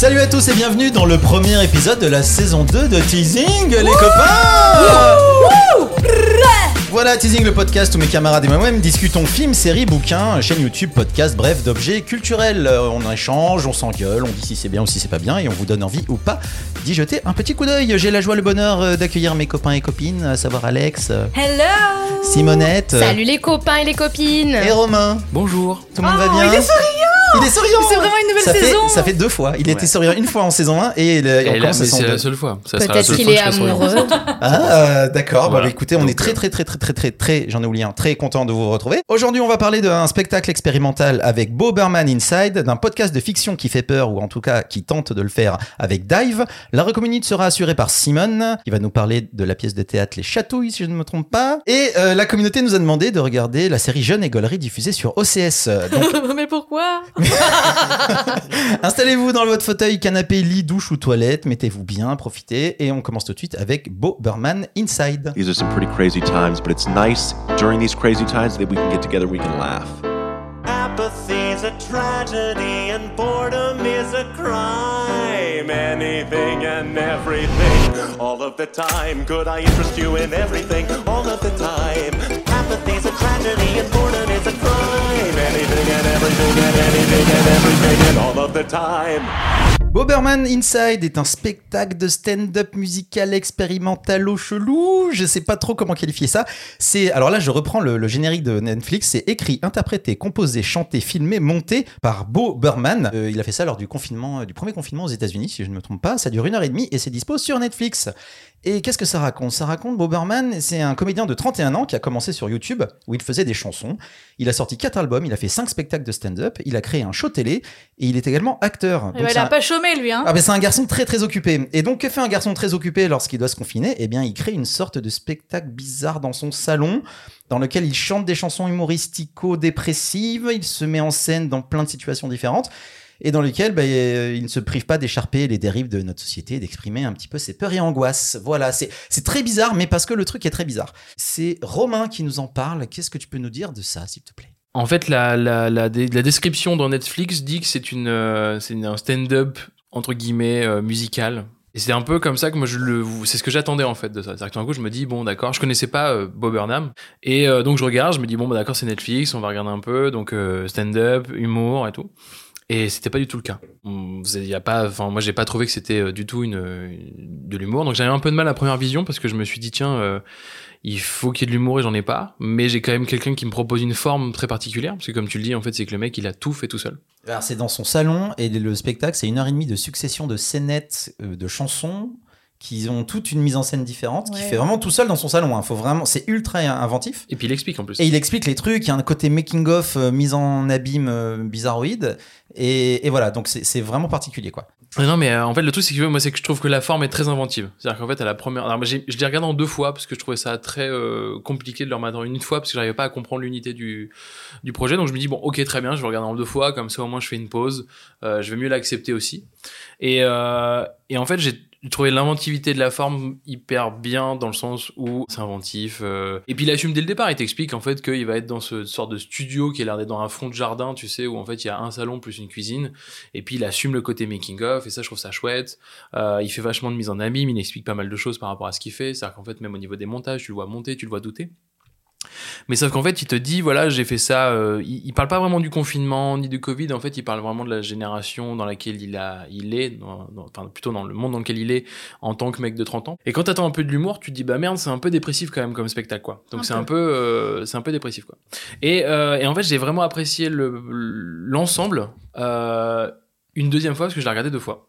Salut à tous et bienvenue dans le premier épisode de la saison 2 de Teasing, les copains Voilà Teasing le podcast où mes camarades et moi-même discutons films, séries, bouquins, chaîne YouTube, podcast, bref, d'objets culturels. Euh, On échange, on s'engueule, on dit si c'est bien ou si c'est pas bien et on vous donne envie ou pas d'y jeter un petit coup d'œil. J'ai la joie, le bonheur euh, d'accueillir mes copains et copines, à savoir Alex, euh, Hello Simonette Salut les copains et les copines et Romain. Bonjour. Tout le monde Oh, va bien il est souriant Il est souriant C'est vraiment une nouvelle ça saison fait, ça fait deux fois. Il était souriant une fois en saison 1 et, le- et Et c'est la 2. seule fois. Peut-être qu'il est amoureux. Ah, euh, d'accord. Voilà. Bah, écoutez, on Donc, est très, euh, très, très, très, très, très, très, j'en ai oublié un, très content de vous retrouver. Aujourd'hui, on va parler d'un spectacle expérimental avec Bo Berman Inside, d'un podcast de fiction qui fait peur, ou en tout cas qui tente de le faire avec Dive. La recommunité sera assurée par Simon, qui va nous parler de la pièce de théâtre Les Chatouilles, si je ne me trompe pas. Et euh, la communauté nous a demandé de regarder la série Jeune et Gaulerie diffusée sur OCS. Donc, Mais pourquoi? Installez-vous dans votre fauteuil, canapé, lit, douche ou toilette, mettez-vous bien, profitez, et on commence tout de suite avec Bo Berman Inside. These are some pretty crazy times, but it's nice during these crazy times that we can get together, we can laugh. Apathy's a tragedy and boredom is a crime. Anything and everything, all of the time. Could I interest you in everything, all of the time? Apathy's a tragedy and boredom is a crime. Anything and everything and anything and everything and all of the time. Boberman Inside est un spectacle de stand-up musical expérimental au chelou. Je sais pas trop comment qualifier ça. C'est alors là, je reprends le, le générique de Netflix. C'est écrit, interprété, composé, chanté, filmé, monté par Bo Berman. Euh, il a fait ça lors du confinement, euh, du premier confinement aux États-Unis, si je ne me trompe pas. Ça dure une heure et demie et c'est dispo sur Netflix. Et qu'est-ce que ça raconte? Ça raconte Bo Berman, c'est un comédien de 31 ans qui a commencé sur YouTube où il faisait des chansons. Il a sorti quatre albums, il a fait cinq spectacles de stand-up, il a créé un show télé et il est également acteur. Eh Donc ben, c'est il a un- pas chômé hein. ah ben c'est un garçon très très occupé. Et donc que fait un garçon très occupé lorsqu'il doit se confiner? Eh bien il crée une sorte de spectacle bizarre dans son salon, dans lequel il chante des chansons humoristico-dépressives, il se met en scène dans plein de situations différentes, et dans lequel ben, euh, il ne se prive pas d'écharper les dérives de notre société, et d'exprimer un petit peu ses peurs et angoisses. Voilà, c'est très bizarre, mais parce que le truc est très bizarre. C'est Romain qui nous en parle. Qu'est-ce que tu peux nous dire de ça, s'il te plaît? En fait, la, la, la, la description dans Netflix dit que c'est une, euh, c'est un stand-up entre guillemets euh, musical. Et c'est un peu comme ça que moi c'est ce que j'attendais en fait de ça. C'est-à-dire que tout coup je me dis bon d'accord, je connaissais pas euh, Bob Burnham et donc je regarde, je me dis bon bah d'accord c'est Netflix, on va regarder un peu donc stand-up, humour et tout. Et c'était pas du tout le cas. Avez- y a pas, enfin moi j'ai pas trouvé que c'était du tout une, de l'humour. Donc j'avais un peu de mal à la première vision parce que je me suis dit tiens il faut qu'il y ait de l'humour et j'en ai pas. Mais j'ai quand même quelqu'un qui me propose une forme très particulière parce que comme tu le dis en fait c'est que le mec il a tout fait tout seul. Alors, c'est dans son salon et le spectacle, c'est une heure et demie de succession de scénettes, euh, de chansons qui ont toute une mise en scène différente, qui Ouais. fait vraiment tout seul dans son salon. Hein. Faut vraiment, c'est ultra inventif. Et puis il explique en plus. Et il explique les trucs. Il y a un côté making of, euh, mise en abîme euh, bizarroïde. Et, et voilà, donc c'est vraiment particulier, quoi. Non, mais euh, en fait, le truc, c'est que moi, c'est que je trouve que la forme est très inventive. C'est-à-dire qu'en fait, à la première. Alors, moi, je l'ai regardé en deux fois parce que je trouvais ça très euh, compliqué de le remettre en une fois parce que j'arrivais pas à comprendre l'unité du, du projet. Donc, je me dis, bon, ok, très bien, je vais regarder en deux fois, comme ça, au moins, je fais une pause. Euh, je vais mieux l'accepter aussi. Et, euh, et en fait, j'ai trouvé l'inventivité de la forme hyper bien dans le sens où c'est inventif. euh, Et puis, il assume dès le départ. Il t'explique, en fait, qu'il va être dans ce sorte de studio qui a l'air d'être dans un fond de jardin, tu sais, où en fait, il y a un salon plus une cuisine. Et puis il assume le côté making of et ça je trouve ça chouette. Euh, il fait vachement de mise en abîme, il explique pas mal de choses par rapport à ce qu'il fait. C'est-à-dire qu'en fait même au niveau des montages, tu le vois monter, tu le vois douter. Mais sauf qu'en fait, il te dit, voilà, j'ai fait ça. euh, il, il parle pas vraiment du confinement ni du Covid. En fait, il parle vraiment de la génération dans laquelle il a, il est, dans- dans- enfin plutôt dans le monde dans lequel il est en tant que mec de 30 ans. Et quand t'attends un peu de l'humour, tu te dis, bah merde, c'est un peu dépressif quand même comme spectacle, quoi. Donc c'est un peu, euh, c'est un peu dépressif, quoi. Et, euh, et en fait, j'ai vraiment apprécié le l'ensemble une deuxième fois parce que je l'ai regardé deux fois.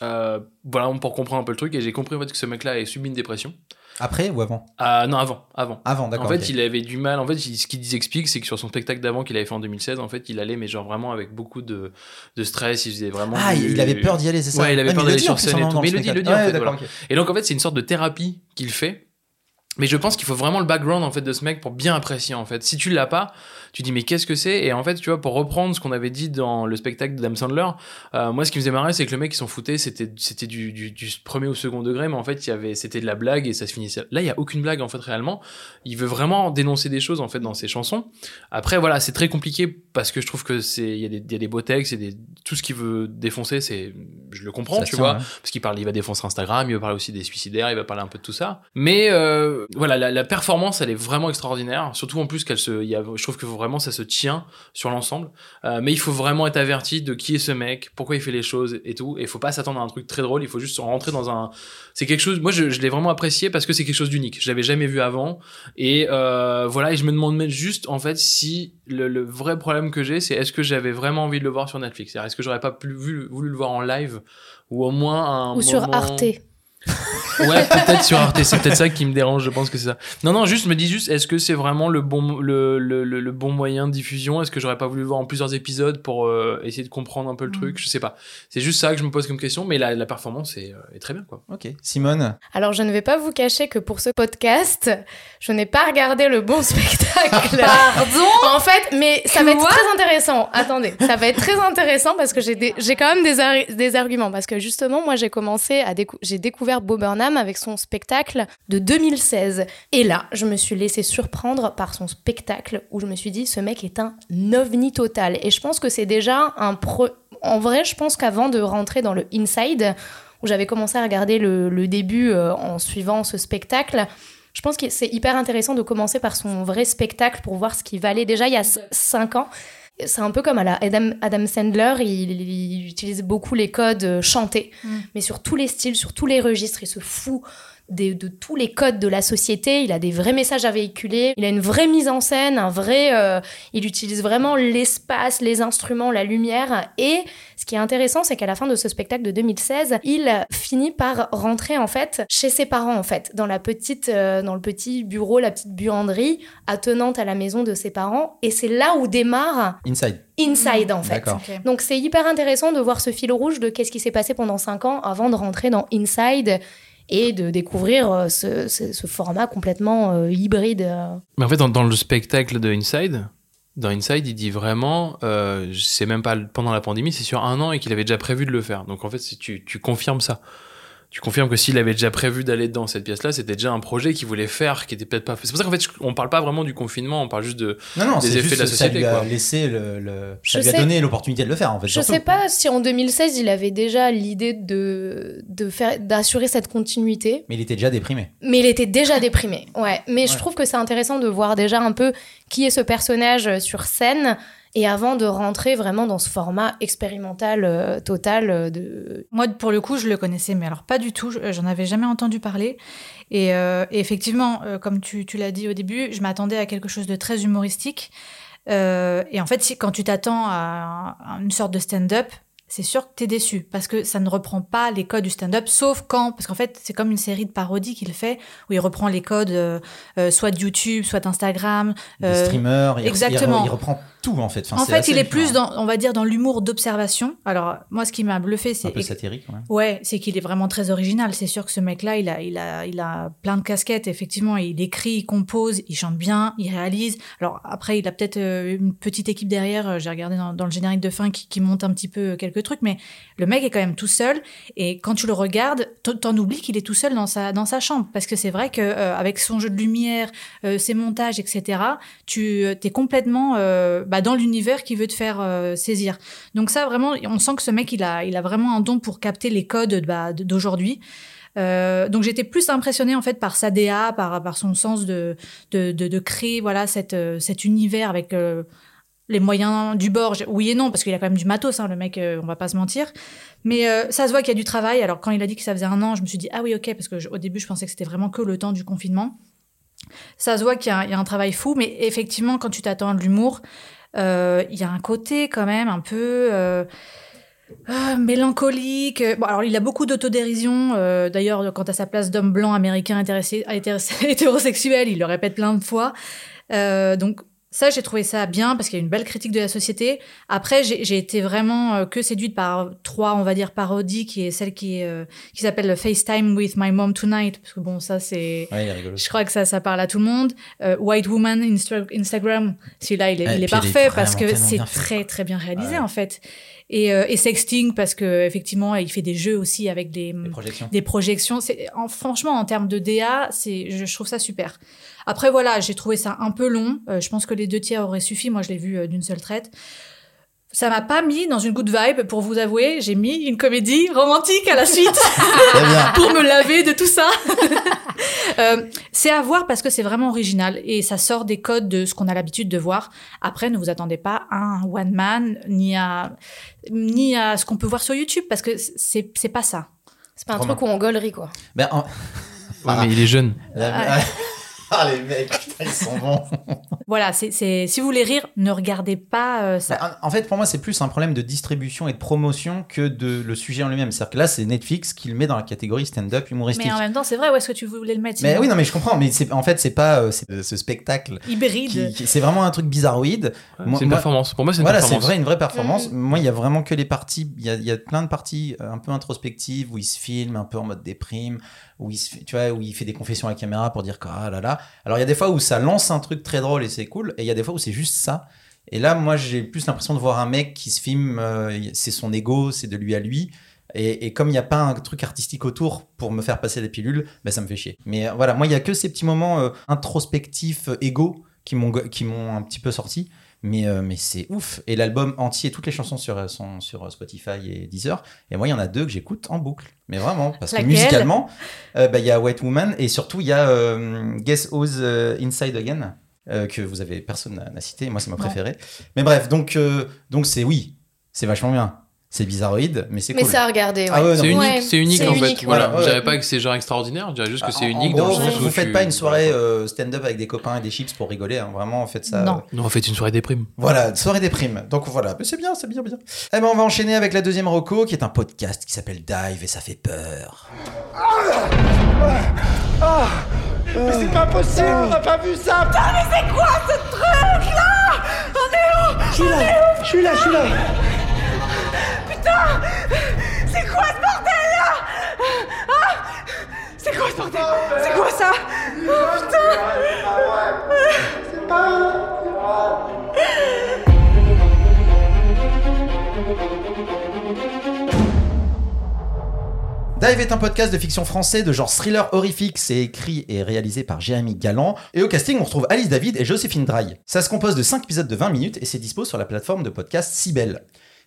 Voilà, pour comprendre un peu le truc et j'ai compris en fait que ce mec-là a subi une dépression. Après ou avant? Ah non, avant, avant. Avant, d'accord. En fait, il avait du mal. En fait, ce qu'il explique, c'est que sur son spectacle d'avant qu'il avait fait en 2016, en fait, il allait, mais genre vraiment avec beaucoup de, de stress. Il faisait vraiment. Ah, du- il avait peur d'y aller, c'est ça? Ouais, il avait Ah, peur le d'aller sur scène et tout. Mais il le dit, il le dit, en fait, voilà. Et donc, en fait, c'est une sorte de thérapie qu'il fait. Mais je pense qu'il faut vraiment le background en fait de ce mec pour bien apprécier en fait. Si tu l'as pas, tu dis mais qu'est-ce que c'est? Et en fait, tu vois, pour reprendre ce qu'on avait dit dans le spectacle de Dame Sandler, euh, moi ce qui me faisait marrer, c'est que le mec il s'en foutait, c'était c'était du, du, du premier au second degré, mais en fait il y avait c'était de la blague et ça se finissait. Là, il y a aucune blague en fait réellement. Il veut vraiment dénoncer des choses en fait dans ses chansons. Après voilà, c'est très compliqué parce que je trouve que c'est il y a des il y a des beaux textes, et des tout ce qu'il veut défoncer, c'est je le comprends, Ça tu tient, vois, ouais. parce qu'il parle, il va défoncer Instagram, il va parler aussi des suicidaires, il va parler un peu de tout ça. Mais euh, voilà, la, la performance, elle est vraiment extraordinaire. Surtout en plus qu'elle se, y a, je trouve que vraiment ça se tient sur l'ensemble. Euh, mais il faut vraiment être averti de qui est ce mec, pourquoi il fait les choses et tout. Et il faut pas s'attendre à un truc très drôle. Il faut juste rentrer dans un. C'est quelque chose. Moi, je, je l'ai vraiment apprécié parce que c'est quelque chose d'unique. Je l'avais jamais vu avant. Et euh, voilà. Et je me demande même juste en fait si le, le vrai problème que j'ai, c'est est-ce que j'avais vraiment envie de le voir sur Netflix? C'est-à-dire, Est-ce que j'aurais pas plus vu- voulu le voir en live ou au moins un Ou sur Arte. Ouais, peut-être sur Arte, c'est peut-être ça qui me dérange, je pense que c'est ça. Non, non, juste, je me dis juste, est-ce que c'est vraiment le bon, le, le, le, le bon moyen de diffusion? Est-ce que j'aurais pas voulu le voir en plusieurs épisodes pour euh, essayer de comprendre un peu le truc? Je sais pas. C'est juste ça que je me pose comme question, mais la, la performance est, euh, est très bien, quoi. Ok. Simone, Alors, je ne vais pas vous cacher que pour ce podcast, je n'ai pas regardé le bon spectacle. Pardon? En fait, mais ça va être très intéressant. Attendez, ça va être très intéressant parce que j'ai quand même des, ar- des arguments. Parce que justement, moi, j'ai commencé à décou- j'ai découvert Burnham avec son spectacle de 2016. Et là, je me suis laissé surprendre par son spectacle où je me suis dit, ce mec est un ovni total. Et je pense que c'est déjà un pro. En vrai, je pense qu'avant de rentrer dans le inside, où j'avais commencé à regarder le, le début euh, en suivant ce spectacle. Je pense que c'est hyper intéressant de commencer par son vrai spectacle pour voir ce qu'il valait déjà il y a 5 ans. C'est un peu comme à la Adam, Adam Sandler, il, il utilise beaucoup les codes euh, chantés, Mm. mais sur tous les styles, sur tous les registres, il se fout des- de tous les codes de la société, il a des vrais messages à véhiculer, il a une vraie mise en scène, un vrai, euh, il utilise vraiment l'espace, les instruments, la lumière, et ce qui est intéressant, c'est qu'à la fin de ce spectacle de 2016, il finit par rentrer en fait chez ses parents en fait, dans la petite, euh, dans le petit bureau, la petite buanderie attenante à la maison de ses parents, et c'est là où démarre Inside. Inside en fait. D'accord. Ok. Donc c'est hyper intéressant de voir ce fil rouge de qu'est-ce qui s'est passé pendant 5 ans avant de rentrer dans Inside et de découvrir euh, ce, ce- ce format complètement euh, hybride. Mais en fait, dans, dans le spectacle de Inside, dans Inside, il dit vraiment, euh, c'est même pas pendant la pandémie, c'est sur un an et qu'il avait déjà prévu de le faire. Donc en fait, tu, tu confirmes ça. Tu confirmes que s'il avait déjà prévu d'aller dans cette pièce-là, c'était déjà un projet qu'il voulait faire, qui était peut-être pas. C'est pour ça qu'en fait, on parle pas vraiment du confinement, on parle juste de. Non, non, Des effets juste de la ça société, lui a quoi. laissé le, ça lui a sais. donné l'opportunité de le faire en fait. Je surtout. sais pas si en 2016 il avait déjà l'idée de, de faire d'assurer cette continuité, Mais il était déjà déprimé. mais il était déjà déprimé. Ouais, mais je trouve que c'est intéressant de voir déjà un peu qui est ce personnage sur scène et avant de rentrer vraiment dans ce format expérimental euh, total euh, de Moi, pour le coup, je le connaissais, mais alors pas du tout. je- J'en avais jamais entendu parler. Et, euh, et effectivement, euh, comme tu, tu l'as dit au début, je m'attendais à quelque chose de très humoristique. Euh, et en fait, si, quand tu t'attends à, à une sorte de stand-up, c'est sûr que t'es déçu parce que ça ne reprend pas les codes du stand-up, sauf quand, parce qu'en fait, c'est comme une série de parodies qu'il fait où il reprend les codes euh, euh, soit de YouTube, soit d'Instagram. Des euh, streamers, il, exactement. il, il reprend tout en fait. Enfin, en fait, il est plus dans, on va dire, dans l'humour d'observation. Alors, moi, ce qui m'a bluffé, un c'est peu satirique. Ouais. Ouais, c'est qu'il est vraiment très original. C'est sûr que ce mec-là, il a, il a, il a plein de casquettes. Effectivement, il écrit, il compose, il chante bien, il réalise. Alors après, il a peut-être euh, une petite équipe derrière. euh, J'ai regardé dans, dans le générique de fin qui, qui monte un petit peu quelques trucs, mais le mec est quand même tout seul. Et quand tu le regardes, t'en- oublies qu'il est tout seul dans sa, dans sa chambre, parce que c'est vrai que euh, avec son jeu de lumière, euh, ses montages, etc., tu euh, es complètement euh, bah, dans l'univers qu'il veut te faire euh, saisir. Donc ça, vraiment, on sent que ce mec, il a, il a vraiment un don pour capter les codes bah, d'aujourd'hui. Euh, donc j'étais plus impressionnée en fait par sa DA, par, par son sens de, de, de, créer voilà cette, euh, cet univers avec les moyens du bord. Oui et non, parce qu'il a quand même du matos, hein, le mec, on va pas se mentir. Mais ça se voit qu'il y a du travail. Alors quand il a dit que ça faisait un an, je me suis dit ah oui ok, parce que au début je pensais que c'était vraiment que le temps du confinement. Ça se voit qu'il y, y a un travail fou, mais effectivement quand tu t'attends à l'humour, il y a un côté quand même un peu euh, ah, mélancolique. Bon, alors il a beaucoup d'autodérision. euh, D'ailleurs, quant à sa place d'homme blanc américain intéressé- hétérosexuel, il le répète plein de fois. Euh, donc ça, j'ai trouvé ça bien parce qu'il y a une belle critique de la société. Après, j'ai été vraiment euh, que séduite par trois, on va dire, parodies, qui est celle qui, euh, qui s'appelle le FaceTime with my mom tonight. Parce que bon, ça, c'est... Ouais. Je crois que ça, ça parle à tout le monde. Euh, White Woman Insta- Instagram, celui-là, il est, il est puis il est parfait parce que c'est très très bien réalisé Ouais. en fait. Et, euh, et sexting parce que effectivement, il fait des jeux aussi avec des projections. des projections. C'est en, franchement en termes de DA, c'est je, je trouve ça super. Après voilà, j'ai trouvé ça un peu long. Euh, je pense que les deux tiers auraient suffi. Moi, je l'ai vu euh, d'une seule traite. Ça m'a pas mis dans une good vibe, pour vous avouer. J'ai mis une comédie romantique à la suite pour me laver de tout ça. Euh, c'est à voir parce que c'est vraiment original et ça sort des codes de ce qu'on a l'habitude de voir. Après, ne vous attendez pas à un one man ni à ni à ce qu'on peut voir sur YouTube parce que c'est c'est pas ça. C'est pas un Romain. truc où on gaulerie, quoi. Ben, en- Ouais, mais il est jeune. Ah, les mecs, putain, ils sont bons. Voilà, c'est c'est si vous voulez rire, ne regardez pas euh, ça. Bah, en en fait, pour moi, c'est plus un problème de distribution et de promotion que de le sujet en lui-même. C'est-à-dire que là, c'est Netflix qui le met dans la catégorie stand-up humoristique. Mais en même temps, c'est vrai, où est-ce que tu voulais le mettre Mais oui, non, mais je comprends. Mais c'est, en fait, c'est pas euh, euh, ce spectacle. Hybride. C'est vraiment un truc bizarroïde. C'est une moi- performance. Pour moi, c'est une Voilà, c'est vrai, une vraie performance. Moi, il y a vraiment que les parties. Il y a, il y a plein de parties un peu introspectives où il se filme un peu en mode déprime, où il se, tu vois, où il fait des confessions à la caméra pour dire que ah là là. Alors il y a des fois où ça lance un truc très drôle et c'est cool, et il y a des fois où c'est juste ça. Et là, moi, j'ai plus l'impression de voir un mec qui se filme. euh, c'est son ego, c'est de lui à lui. Et, comme il n'y a pas un truc artistique autour pour me faire passer des pilules, ben ça me fait chier. Mais euh, voilà, moi, il y a que ces petits moments euh, introspectifs, égaux, qui m'ont un petit peu sorti. Mais, euh, mais c'est ouf. Et l'album entier, toutes les chansons sur, euh, sont sur Spotify et Deezer. Et moi, il y en a deux que j'écoute en boucle. Mais vraiment, parce que musicalement, euh, bah, il y a White Woman et surtout, il y a euh, Guess Who's euh, Inside Again, euh, que vous avez, personne n'a- cité. Moi, c'est ma préférée. Mais bref, donc euh, donc c'est oui, c'est vachement bien. C'est bizarroïde, mais c'est Mais cool. ça à regarder, ouais. Ah ouais, non. C'est unique, Ouais, c'est unique en fait. Voilà, ouais. je dirais pas que c'est genre extraordinaire, je dirais juste que c'est En- unique en dans gros, le sens vous, faites tu- pas une soirée euh, stand-up avec des copains et des chips pour rigoler. hein. Vraiment, faites ça. Non. euh, Non, en fait, une soirée déprime. Voilà, soirée des primes. Donc voilà, Mais c'est bien, c'est bien, bien. Eh ben, on va enchaîner avec la deuxième reco, qui est un podcast qui s'appelle Dive et ça fait peur. Mais c'est pas possible, on n'a pas vu ça Putain, mais c'est quoi ce truc là? On est où? Je suis là, je suis là, je suis là Putain C'est quoi ce bordel là Ah C'est quoi ce bordel C'est quoi ça Oh putain C'est pas... Dive est un podcast de fiction français de genre thriller horrifique. C'est écrit et réalisé par Jérémy Galland. Et au casting, on retrouve Alice David et Joséphine Draille. Ça se compose de 5 épisodes de 20 minutes et c'est dispo sur la plateforme de podcast Cybelle.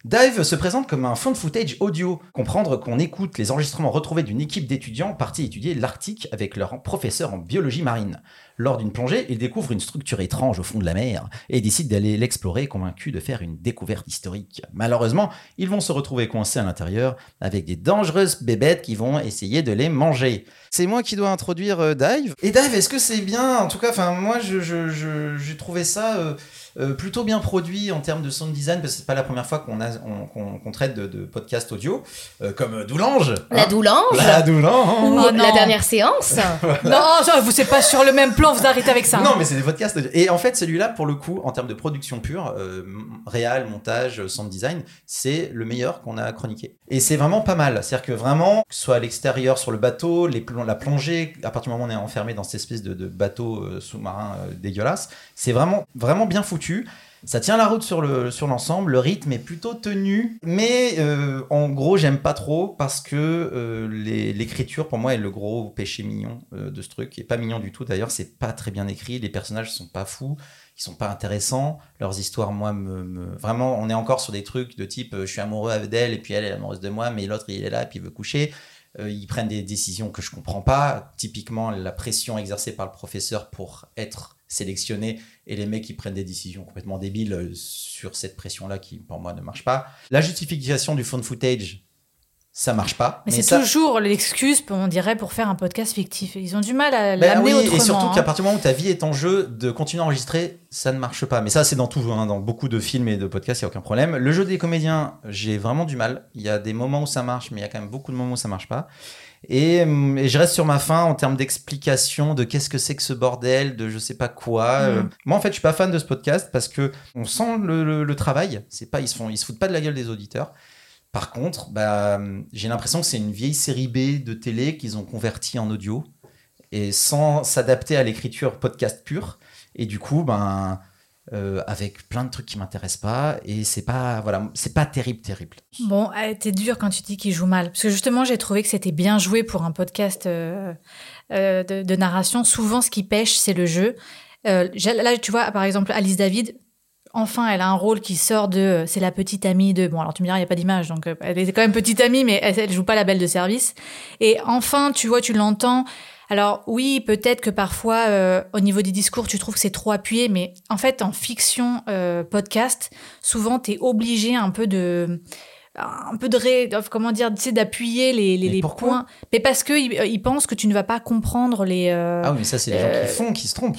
Dive se présente comme un fond footage audio. Comprendre qu'on écoute les enregistrements retrouvés d'une équipe d'étudiants partis étudier l'Arctique avec leur professeur en biologie marine. Lors d'une plongée, ils découvrent une structure étrange au fond de la mer et décident d'aller l'explorer convaincus de faire une découverte historique. Malheureusement, ils vont se retrouver coincés à l'intérieur avec des dangereuses bébêtes qui vont essayer de les manger. C'est moi qui dois introduire euh, Dive. Et Dive, est-ce que c'est bien? En tout cas, enfin moi, je- je- je- j'ai trouvé ça euh, euh, plutôt bien produit en termes de sound design parce que c'est pas la première fois qu'on traite de, de podcast audio euh, comme Doulange. La hein? doulange La Doulange. Ou Oh la dernière séance Non, ça, vous c'est pas sur le même plan, vous arrêtez avec ça. hein. Non, mais c'est des podcasts. Et en fait, celui-là, pour le coup, en termes de production pure, euh, réal, montage, euh, sound design, c'est le meilleur qu'on a chroniqué. Et c'est vraiment pas mal. C'est-à-dire que vraiment, que ce soit à l'extérieur sur le bateau, la plongée, à partir du moment où on est enfermé dans cette espèce de, de bateau euh, sous-marin euh, dégueulasse, c'est vraiment, vraiment bien foutu. Ça tient la route sur le sur l'ensemble, le rythme est plutôt tenu, mais euh, en gros j'aime pas trop parce que euh, l'écriture pour moi est le gros péché mignon euh, de ce truc, et pas mignon du tout d'ailleurs, c'est pas très bien écrit, les personnages sont pas fous, ils sont pas intéressants, leurs histoires moi me, me- vraiment on est encore sur des trucs de type je suis amoureux d'elle et puis elle est amoureuse de moi, mais l'autre il est là et puis il veut coucher. Ils prennent des décisions que je comprends pas. Typiquement, la pression exercée par le professeur pour être sélectionné et les mecs qui prennent des décisions complètement débiles euh, sur cette pression-là qui, pour moi, ne marche pas. La justification du phone footage, ça marche pas. Mais, c'est ça- toujours l'excuse, on dirait, pour faire un podcast fictif. Ils ont du mal à Ben l'amener oui, autrement. et surtout hein. qu'à partir du moment où ta vie est en jeu, de continuer à enregistrer, ça ne marche pas. Mais ça, c'est dans tout, hein, dans beaucoup de films et de podcasts, il n'y a aucun problème. Le jeu des comédiens, j'ai vraiment du mal. Il y a des moments où ça marche, mais il y a quand même beaucoup de moments où ça marche pas. Et, et je reste sur ma fin en termes d'explication de qu'est-ce que c'est que ce bordel, de je sais pas quoi. Mm. Euh, moi, en fait, je suis pas fan de ce podcast parce que on sent le, le- le travail. C'est pas, ils se font, ils se foutent pas de la gueule des auditeurs. Par contre, bah, j'ai l'impression que c'est une vieille série B de télé qu'ils ont converti en audio et sans s'adapter à l'écriture podcast pure. Et du coup, ben, euh, avec plein de trucs qui m'intéressent pas. Et c'est pas, voilà, c'est pas terrible, terrible. Bon, eh, t'es dur quand tu dis qu'il joue mal. Parce que justement, j'ai trouvé que c'était bien joué pour un podcast euh, euh, de, de narration. Souvent, ce qui pêche, c'est le jeu. Euh, là, tu vois, par exemple, Alice David, enfin elle a un rôle qui sort de c'est la petite amie de bon alors tu me diras il y a pas d'image donc euh, elle était quand même petite amie mais elle, elle joue pas la belle de service. Et enfin tu vois tu l'entends. Alors oui peut-être que parfois euh, au niveau des discours tu trouves que c'est trop appuyé mais en fait en fiction euh, podcast souvent tu es obligé un peu de un peu de ré, comment dire tu sais, d'appuyer les, les, points mais parce que ils, ils pensent que tu ne vas pas comprendre les euh, Ah oui, mais ça, c'est les gens euh, qui font, qui se trompent.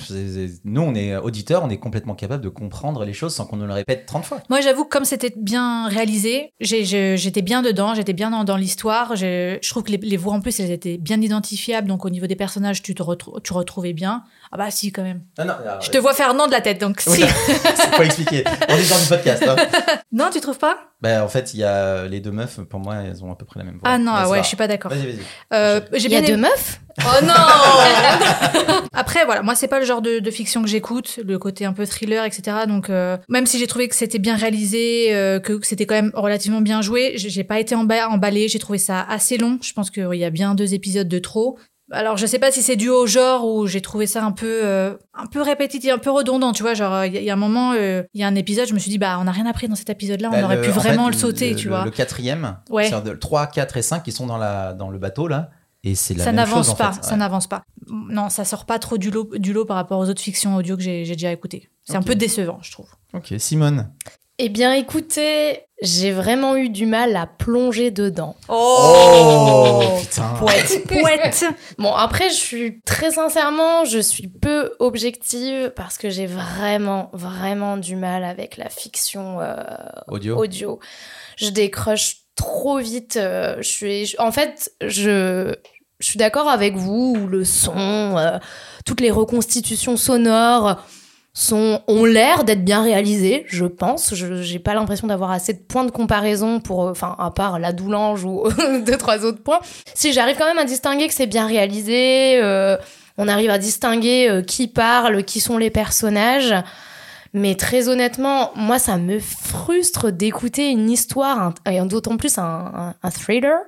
Nous, on est auditeurs, on est complètement capable de comprendre les choses sans qu'on nous le répète 30 fois. Moi, j'avoue, que comme c'était bien réalisé, j'étais bien dedans, j'étais bien dans, dans l'histoire. Je, je trouve que les, les voix, en plus, elles étaient bien identifiables. Donc, au niveau des personnages, tu te retrou- tu retrouvais bien. Ah bah si, quand même. Ah non, Je te vois faire non de la tête, donc Oui, si. c'est pas expliqué. On est dans du podcast. hein. non, tu trouves pas? Bah, en fait, il y a les deux meufs, pour moi, elles ont à peu près la même voix. Ah non, Mais ah ouais, je suis pas d'accord. Vas-y, vas-y. Euh, j'ai Il y a bien deux meufs? Oh non Après, voilà, moi, c'est pas le genre de, de fiction que j'écoute, le côté un peu thriller, etc. Donc, euh, même si j'ai trouvé que c'était bien réalisé, euh, que c'était quand même relativement bien joué, j'ai pas été emba- emballée, j'ai trouvé ça assez long. Je pense qu'il y a bien deux épisodes de trop. Alors, je sais pas si c'est dû au genre ou j'ai trouvé ça un peu, euh, un peu répétitif, un peu redondant, tu vois. Genre, il y, a- il y a un moment, euh, il y a un épisode, je me suis dit, bah, on n'a rien appris dans cet épisode-là, on Bah, aurait le- pu en vraiment fait, le sauter, tu vois. Le quatrième, Ouais. c'est-à-dire de- 3, 4 et 5 qui sont dans, la, dans le bateau, là. Et c'est la ça même n'avance en pas, fait. ça Ouais. n'avance pas. Non, ça sort pas trop du lot, du lot par rapport aux autres fictions audio que j'ai déjà écoutées. C'est un peu décevant, je trouve. Ok, Simone. Eh bien, écoutez, j'ai vraiment eu du mal à plonger dedans. Oh, putain. Poète, poète. Bon, après, je suis très sincèrement, je suis peu objective parce que j'ai vraiment, vraiment du mal avec la fiction euh, Audio. audio. Je décroche trop vite. euh, je suis, je- en fait, je, je suis d'accord avec vous. Le son, euh, toutes les reconstitutions sonores sont ont l'air d'être bien réalisées, je pense. Je j'ai pas l'impression d'avoir assez de points de comparaison pour, euh, enfin, à part la doulange ou deux trois autres points. Si j'arrive quand même à distinguer que c'est bien réalisé, euh, on arrive à distinguer euh, qui parle, qui sont les personnages. Mais très honnêtement, moi, ça me frustre d'écouter une histoire, et d'autant plus un, un thriller,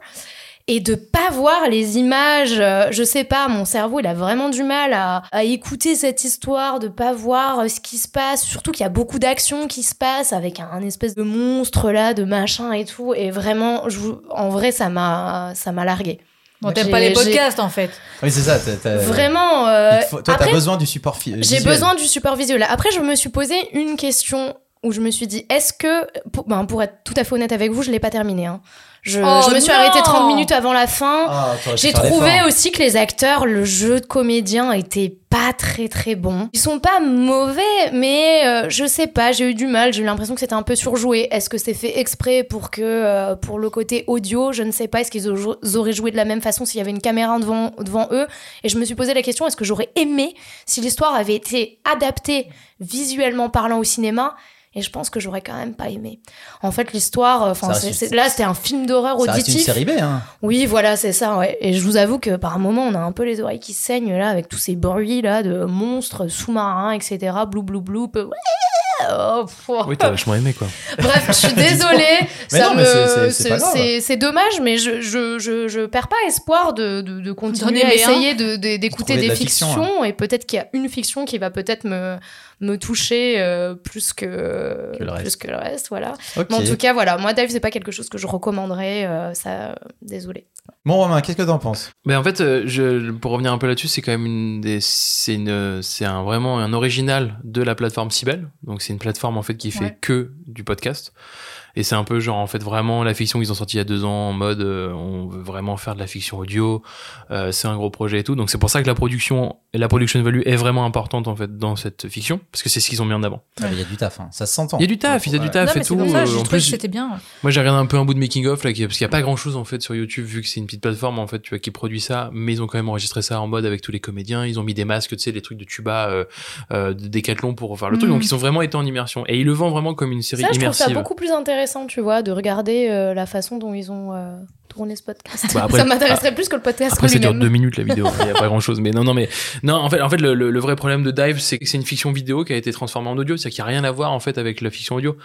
et de pas voir les images. Euh, Je sais pas, mon cerveau, il a vraiment du mal à, à écouter cette histoire, de pas voir euh, ce qui se passe. Surtout qu'il y a beaucoup d'actions qui se passent avec un, un espèce de monstre là, de machin et tout. Et vraiment, je en vrai, ça m'a, ça m'a largué. Bon, t'aimes pas les podcasts, en fait. Oui, c'est ça. t'as- t'as- Vraiment. euh, il te faut- toi, t'as besoin du support fi- j'ai visuel. besoin du support visuel. Après, je me suis posé une question où je me suis dit, est-ce que, pour, ben, pour être tout à fait honnête avec vous, je l'ai pas terminé. Hein. Je, Oh je me suis arrêtée 30 minutes avant la fin. Ah, J'ai trouvé aussi que les acteurs, le jeu de comédien était pas très très bon. Ils sont pas mauvais, mais euh, je sais pas, j'ai eu du mal, j'ai eu l'impression que c'était un peu surjoué. Est-ce que c'est fait exprès pour que euh, pour le côté audio, je ne sais pas, est-ce qu'ils au- auraient joué de la même façon s'il y avait une caméra devant devant eux? Et je me suis posé la question est-ce que j'aurais aimé si l'histoire avait été adaptée visuellement parlant au cinéma et je pense que j'aurais quand même pas aimé. En fait, l'histoire, euh, enfin, c'est- reste c'est- là, c'était un film d'horreur Ça reste une auditif. série B, hein. Oui, voilà, c'est ça, ouais. Et je vous avoue que par moment, on a un peu les oreilles qui saignent là avec tous ces bruits là de monstres sous-marins, etc. Blou blou blou. peu- oh. Oui, t'as vachement aimé, quoi. Bref, je suis désolée. Mais ça non, me, mais c'est- c'est- c'est pas grave. c'est c'est dommage, mais je, je, je, je perds pas espoir de, de, de continuer à un. essayer de- de- d'écouter de des fiction, fictions. Et peut-être qu'il y a une fiction qui va peut-être me, me toucher euh, plus que, Que le reste. plus que le reste. Voilà. Mais en tout cas, voilà, moi, Dive, c'est pas quelque chose que je recommanderais. euh, ça, désolé. Bon, Romain, qu'est-ce que t'en penses? Mais en fait, euh, je, pour revenir un peu là-dessus, c'est quand même une des, c'est une, c'est un vraiment un original de la plateforme Sibel. Donc c'est une plateforme en fait qui fait Ouais. que du podcast. Et c'est un peu genre en fait vraiment la fiction qu'ils ont sorti il y a deux ans en mode euh, on veut vraiment faire de la fiction audio. Euh, c'est un gros projet et tout. Donc c'est pour ça que la production la production value est vraiment importante en fait dans cette fiction parce que c'est ce qu'ils ont mis en avant. Il y a du taf, hein. ça s'entend. Il y a du taf, il y a du taf non, et tout. pour ça, Euh, en plus, c'était bien. moi, j'ai regardé un peu un bout de making of là, parce qu'il y a pas grand chose en fait sur YouTube vu que c'est une petite plateforme en fait, tu vois, qui produit ça, mais ils ont quand même enregistré ça en mode avec tous les comédiens. Ils ont mis des masques, tu sais, les trucs de tuba, euh, euh, de décathlon pour faire le truc. Mhm. Donc ils ont vraiment été en immersion et ils le vendent vraiment comme une série Ça, je trouve ça immersive. beaucoup plus intéressant, tu vois, de regarder euh, la façon dont ils ont euh, tourné ce podcast. Bah, après- ça m'intéresserait plus que le podcast Après, ça dure deux minutes la vidéo. Il y a pas grand chose. Mais non, non, mais non. En fait, en fait, le, le- le vrai problème de Dive, c'est que c'est une fiction vidéo qui a été transformée en audio. C'est qu'il y a rien à voir en fait avec la fiction audio.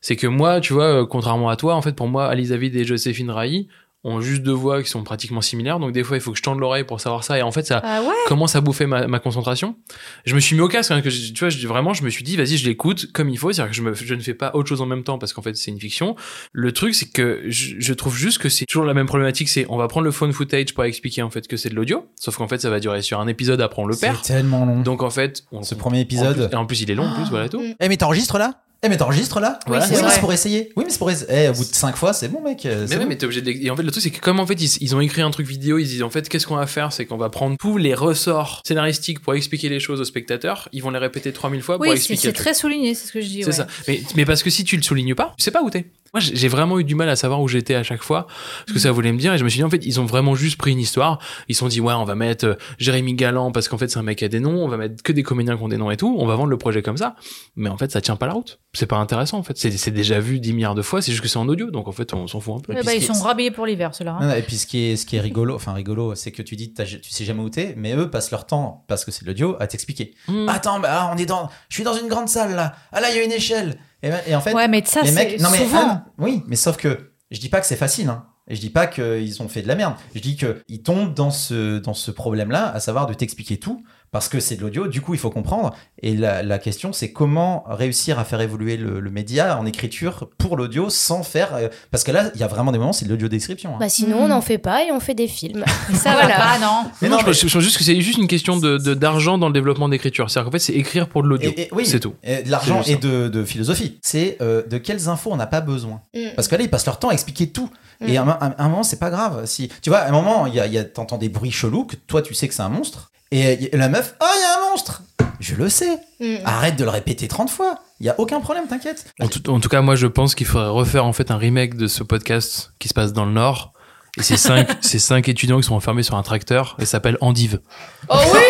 C'est que moi, tu vois, euh, contrairement à toi, en fait, pour moi, Alice David et Joséphine Rahi, ont juste deux voix qui sont pratiquement similaires. Donc des fois, il faut que je tende l'oreille pour savoir ça. Et en fait, ça Ah ouais commence à bouffer ma, ma concentration. Je me suis mis au casque. hein, que je- tu vois, je, vraiment, je me suis dit, vas-y, je l'écoute comme il faut. C'est-à-dire que je, me, je ne fais pas autre chose en même temps parce qu'en fait, c'est une fiction. Le truc, c'est que je, je trouve juste que c'est toujours la même problématique. C'est on va prendre le phone footage pour expliquer en fait que c'est de l'audio. Sauf qu'en fait, ça va durer sur un épisode. Après, on le perd. C'est tellement long. Donc en fait, on, Ce premier en épisode. plus- et en plus, il est long. En plus, voilà et tout. Eh mais t'enregistres là? Eh mais t'enregistres là Voilà, c'est oui, c'est pour essayer. Oui mais c'est pour essayer. Eh au bout de 5 fois c'est bon mec. euh, Mais c'est bon. mais t'es obligé de... Et en fait, le truc, c'est que comme en fait, ils, ils ont écrit un truc vidéo, ils disent en fait, qu'est-ce qu'on va faire? C'est qu'on va prendre tous les ressorts scénaristiques pour expliquer les choses aux spectateurs. Ils vont les répéter 3000 fois pour Oui, c'est expliquer c'est le truc. très souligné, c'est ce que je dis. C'est ouais. ça. Mais, mais parce que si tu le soulignes pas, tu sais pas où t'es. Moi, j'ai vraiment eu du mal à savoir où j'étais à chaque fois, ce que ça voulait me dire. Et je me suis dit, en fait, ils ont vraiment juste pris une histoire. Ils se sont dit, ouais, on va mettre euh, Jérémy Galland parce qu'en fait, c'est un mec qui a des noms. On va mettre que des comédiens qui ont des noms et tout. On va vendre le projet comme ça. Mais en fait, ça tient pas la route. C'est pas intéressant, en fait. C'est déjà vu 10 milliards de fois. C'est juste que c'est en audio. Donc, en fait, on s'en fout un peu. Ce ils sont rhabillés pour l'hiver, ceux-là. hein. Et puis ce qui est, ce qui est rigolo, enfin rigolo, c'est que tu dis, tu sais jamais où t'es, mais eux passent leur temps, parce que c'est de l'audio, à t'expliquer. Mm. Attends, bah, ah, on est dans, je suis dans une grande salle là. Ah là, il y a une échelle. Et, ben- et en fait, Ouais, mais ça, les mecs, non mais souvent. Anne, oui, mais sauf que je dis pas que c'est facile, hein. Et je dis pas qu'ils ont fait de la merde. Je dis qu'ils tombent dans ce, dans ce problème-là, à savoir de t'expliquer tout, parce que c'est de l'audio, du coup il faut comprendre. Et la, la question c'est comment réussir à faire évoluer le, le média en écriture pour l'audio sans faire. euh, parce que là, il y a vraiment des moments, c'est de l'audio description. hein. Bah sinon, on n'en fait pas et on fait des films. Ça va pas, non. Mais non, non, je, mais- pense- je pense juste que c'est juste une question de de- d'argent dans le développement d'écriture. C'est-à-dire qu'en fait, c'est écrire pour de l'audio. Et- et- oui, C'est tout. Et de l'argent et de, de philosophie. C'est euh, de quelles infos on n'a pas besoin. Mm. Parce que là, ils passent leur temps à expliquer tout. Et Mm. à un, à un moment, c'est pas grave. Si, tu vois, à un moment, il y a, y a, t'entends des bruits chelous que toi, tu sais que c'est un monstre. Et y- la meuf, oh, il y a un monstre Je le sais. Mm. Arrête de le répéter 30 fois. Il y a aucun problème, t'inquiète. En tout, en tout cas, moi, je pense qu'il faudrait refaire en fait un remake de ce podcast qui se passe dans le Nord. Et c'est cinq, c'est cinq étudiants qui sont enfermés sur un tracteur et s'appelle Endive. Oh oui,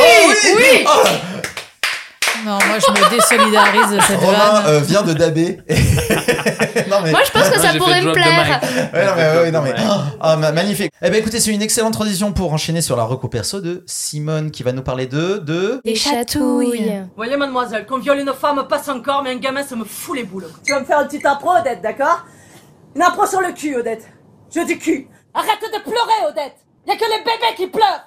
oui. Non, moi, je me désolidarise de cette Romain vanne. euh, vient de daber. non, mais. Moi, je pense que ça pourrait me plaire. Ouais, non, mais, ouais, non, mais- Ah, ma- magnifique. Eh ben, écoutez, c'est une excellente transition pour enchaîner sur la reco perso de Simone qui va nous parler de. de... Des chatouilles. Voyez, mademoiselle, qu'on viole une femme passe encore, mais un gamin, ça me fout les boules. Tu vas me faire une petite impro, Odette, d'accord? Une impro sur le cul, Odette. Je dis cul. Arrête de pleurer, Odette. Y a que les bébés qui pleurent.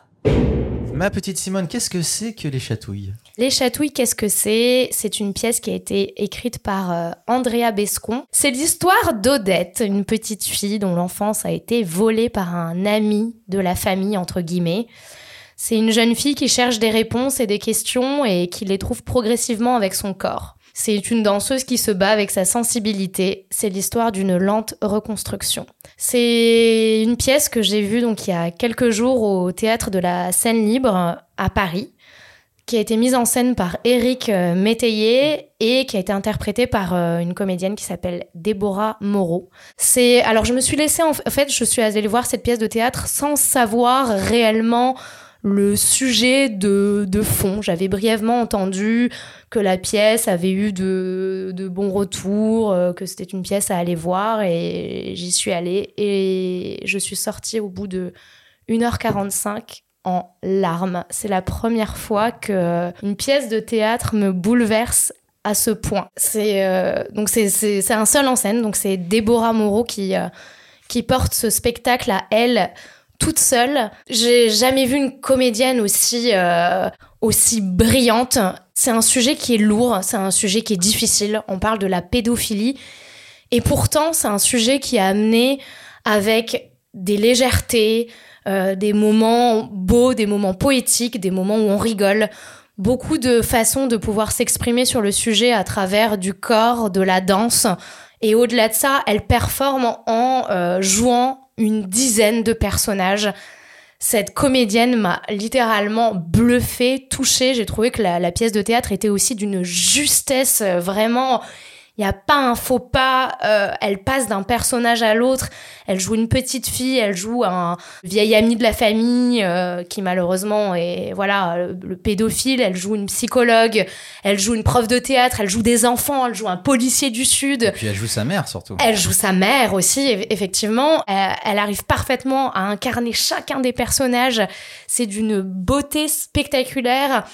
Ma petite Simone, qu'est-ce que c'est que les chatouilles? Les chatouilles, qu'est-ce que c'est? C'est une pièce qui a été écrite par euh, Andrea Bescon. C'est l'histoire d'Odette, une petite fille dont l'enfance a été volée par un ami de la famille, entre guillemets. C'est une jeune fille qui cherche des réponses et des questions et qui les trouve progressivement avec son corps. C'est une danseuse qui se bat avec sa sensibilité. C'est l'histoire d'une lente reconstruction. C'est une pièce que j'ai vue donc il y a quelques jours au théâtre de la Seine Libre à Paris qui a été mise en scène par Éric euh, Métayer et qui a été interprétée par euh, une comédienne qui s'appelle Déborah Moreau. C'est alors je me suis laissée en en fait je suis allée voir cette pièce de théâtre sans savoir réellement le sujet de, de fond. J'avais brièvement entendu que la pièce avait eu de, de bons retours, euh, que c'était une pièce à aller voir et j'y suis allée et je suis sortie au bout de 1h45 en larmes. C'est la première fois que une pièce de théâtre me bouleverse à ce point. C'est euh, donc c'est un seul en scène, donc c'est Déborah Moreau qui euh, qui porte ce spectacle à elle toute seule. J'ai jamais vu une comédienne aussi euh, aussi brillante. C'est un sujet qui est lourd, c'est un sujet qui est difficile. On parle de la pédophilie et pourtant c'est un sujet qui a amené avec des légèretés, euh, des moments beaux, des moments poétiques, des moments où on rigole. Beaucoup de façons de pouvoir s'exprimer sur le sujet à travers du corps, de la danse. Et au-delà de ça, elle performe en euh, jouant une dizaine de personnages. Cette comédienne m'a littéralement bluffée, touchée. J'ai trouvé que la, la pièce de théâtre était aussi d'une justesse euh, vraiment. Il n'y a pas un faux pas. euh, elle passe d'un personnage à l'autre. Elle joue une petite fille, elle joue un vieil ami de la famille euh, qui malheureusement est voilà le, le pédophile. Elle joue une psychologue. Elle joue une prof de théâtre. Elle joue des enfants. Elle joue un policier du sud. Puis elle joue sa mère surtout. Elle joue sa mère aussi, eff- effectivement. Elle, elle arrive parfaitement à incarner chacun des personnages. C'est d'une beauté spectaculaire.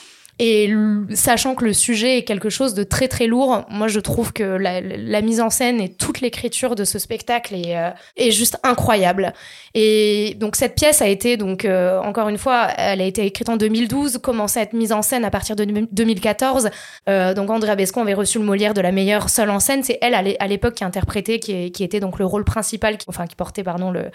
Et sachant que le sujet est quelque chose de très très lourd, moi je trouve que la, la mise en scène et toute l'écriture de ce spectacle est, euh, est juste incroyable. Et donc cette pièce a été donc euh, encore une fois, elle a été écrite en 2012, commencé à être mise en scène à partir de 2014. Euh, donc Andrea Bescon avait reçu le Molière de la meilleure seule en scène. C'est elle à l'é- à l'époque qui interprétait, qui, qui était donc le rôle principal, enfin qui portait pardon le,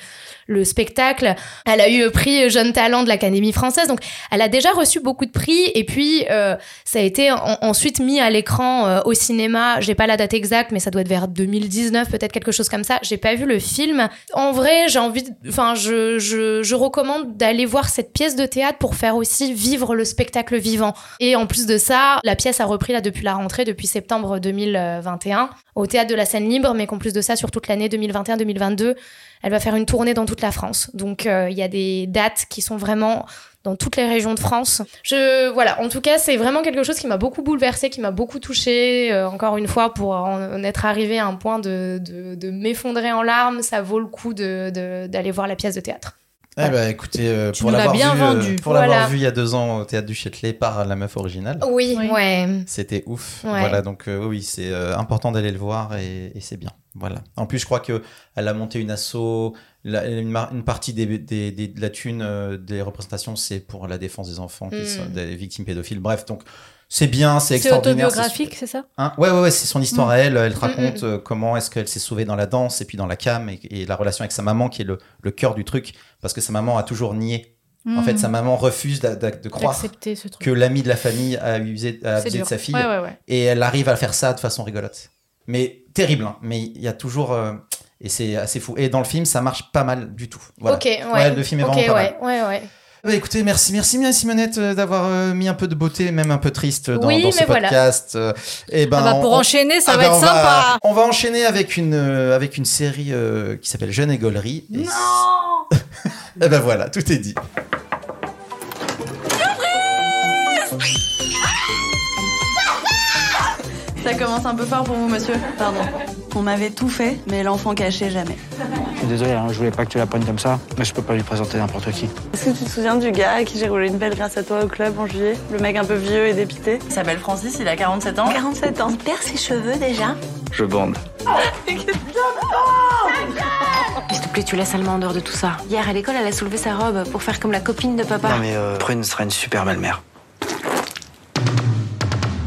le spectacle. Elle a eu le prix Jeune Talent de l'Académie française. Donc elle a déjà reçu beaucoup de prix. Et puis euh, ça a été en- ensuite mis à l'écran euh, au cinéma. J'ai pas la date exacte, mais ça doit être vers 2019, peut-être quelque chose comme ça. J'ai pas vu le film. En vrai, j'ai envie, enfin, je, je, recommande d'aller voir cette pièce de théâtre pour faire aussi vivre le spectacle vivant. Et en plus de ça, la pièce a repris là depuis la rentrée, depuis septembre 2021, au théâtre de la Seine Libre, mais qu'en plus de ça, sur toute l'année 2021-2022, elle va faire une tournée dans toute la France. Donc euh, il y a des dates qui sont vraiment dans toutes les régions de France. Je voilà, en tout cas, c'est vraiment quelque chose qui m'a beaucoup bouleversée, qui m'a beaucoup touchée. Euh, encore une fois, pour en, être arrivé à un point de, de, de m'effondrer en larmes, ça vaut le coup de- de- d'aller voir la pièce de théâtre. Eh ben, écoutez, euh, Tu pour l'avoir bien vu, euh, pour Voilà. l'avoir vu il y a deux ans au théâtre du Châtelet par la meuf originale, Oui, Oui. ouais. c'était ouf. Ouais. Voilà, donc euh, oui, c'est euh, important d'aller le voir et, et c'est bien. Voilà. En plus, je crois que elle a monté une asso. La- une, partie des, des- des- de la thune euh, des représentations, c'est pour la défense des enfants qui sont des victimes pédophiles. Bref, donc c'est bien, c'est C'est extraordinaire. autobiographique, c'est ça? Hein? Ouais, ouais, ouais, c'est son histoire à elle. Elle te Mm, raconte euh, comment est-ce qu'elle s'est sauvée dans la danse et puis dans la cam et, et la relation avec sa maman qui est le, le cœur du truc parce que sa maman a toujours nié. En fait, sa maman refuse de croire que l'ami de la famille a abusé, a C'est abusé de sa fille Ouais, ouais, ouais. et elle arrive à faire ça de façon rigolote. Mais terrible, hein. mais il y a toujours. euh, et c'est assez fou. Et dans le film, ça marche pas mal du tout. Voilà. Ok, ouais. Ouais, le film est Ok, vraiment pas ouais, ouais, ouais. Bah, écoutez, merci, merci bien Simonette euh, d'avoir euh, mis un peu de beauté, même un peu triste dans, Oui, dans ce voilà. podcast. Euh, et ben, Ah bah, pour on- enchaîner, ça ah va ben, être on sympa. on va enchaîner avec une, euh, avec une série euh, qui s'appelle Jeune et Gaulerie. Et Non Et ben voilà, tout est dit. Ça commence un peu fort pour vous, monsieur. Pardon. On m'avait tout fait, mais l'enfant caché jamais. Je suis désolé, hein, je voulais pas que tu la prennes comme ça, mais je peux pas lui présenter n'importe qui. Est-ce que tu te souviens du gars à qui j'ai roulé une pelle grâce à toi au club en juillet? Le mec un peu vieux et dépité Il s'appelle Francis, il a 47 ans. 47 ans. Il perd ses cheveux déjà Je bande. S'il te plaît, tu laisses Alma en dehors de tout ça. Hier à l'école, elle a soulevé sa robe pour faire comme la copine de papa. Non mais euh, Prune sera une super belle-mère.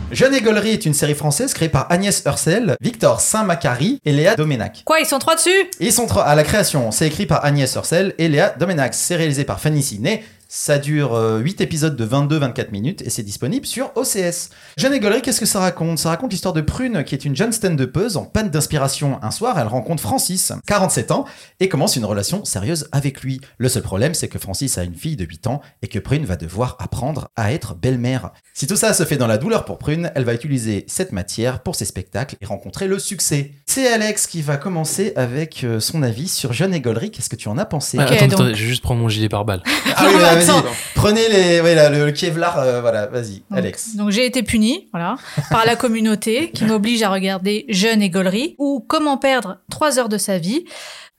Jeune et Gaulerie est une série française créée par Agnès Ursel, Victor Saint-Macary et Léa Doménac. Quoi, ils sont trois dessus? Ils sont trois à la création. C'est écrit par Agnès Ursel et Léa Domenac. C'est réalisé par Fanny Ciné. Ça dure 8 épisodes de 22-24 minutes et c'est disponible sur OCS. Jeanne et qu'est-ce que ça raconte? Ça raconte l'histoire de Prune, qui est une jeune stand-upeuse en panne d'inspiration. Un soir, elle rencontre Francis, 47 ans, et commence une relation sérieuse avec lui. Le seul problème, c'est que Francis a une fille de 8 ans et que Prune va devoir apprendre à être belle-mère. Si tout ça se fait dans la douleur pour Prune, elle va utiliser cette matière pour ses spectacles et rencontrer le succès. C'est Alex qui va commencer avec euh, son avis sur Jeanne et. Qu'est-ce que tu en as pensé? Ah, attends, donc- attendez, je vais juste prendre mon gilet pare-balles. Ah oui, vas-y. Prenez les, ouais, là, le, Kevlar, euh, voilà, vas-y, Alex. Donc j'ai été punie, voilà, par la communauté qui m'oblige à regarder Jeune et Gaulerie ou Comment perdre trois heures de sa vie.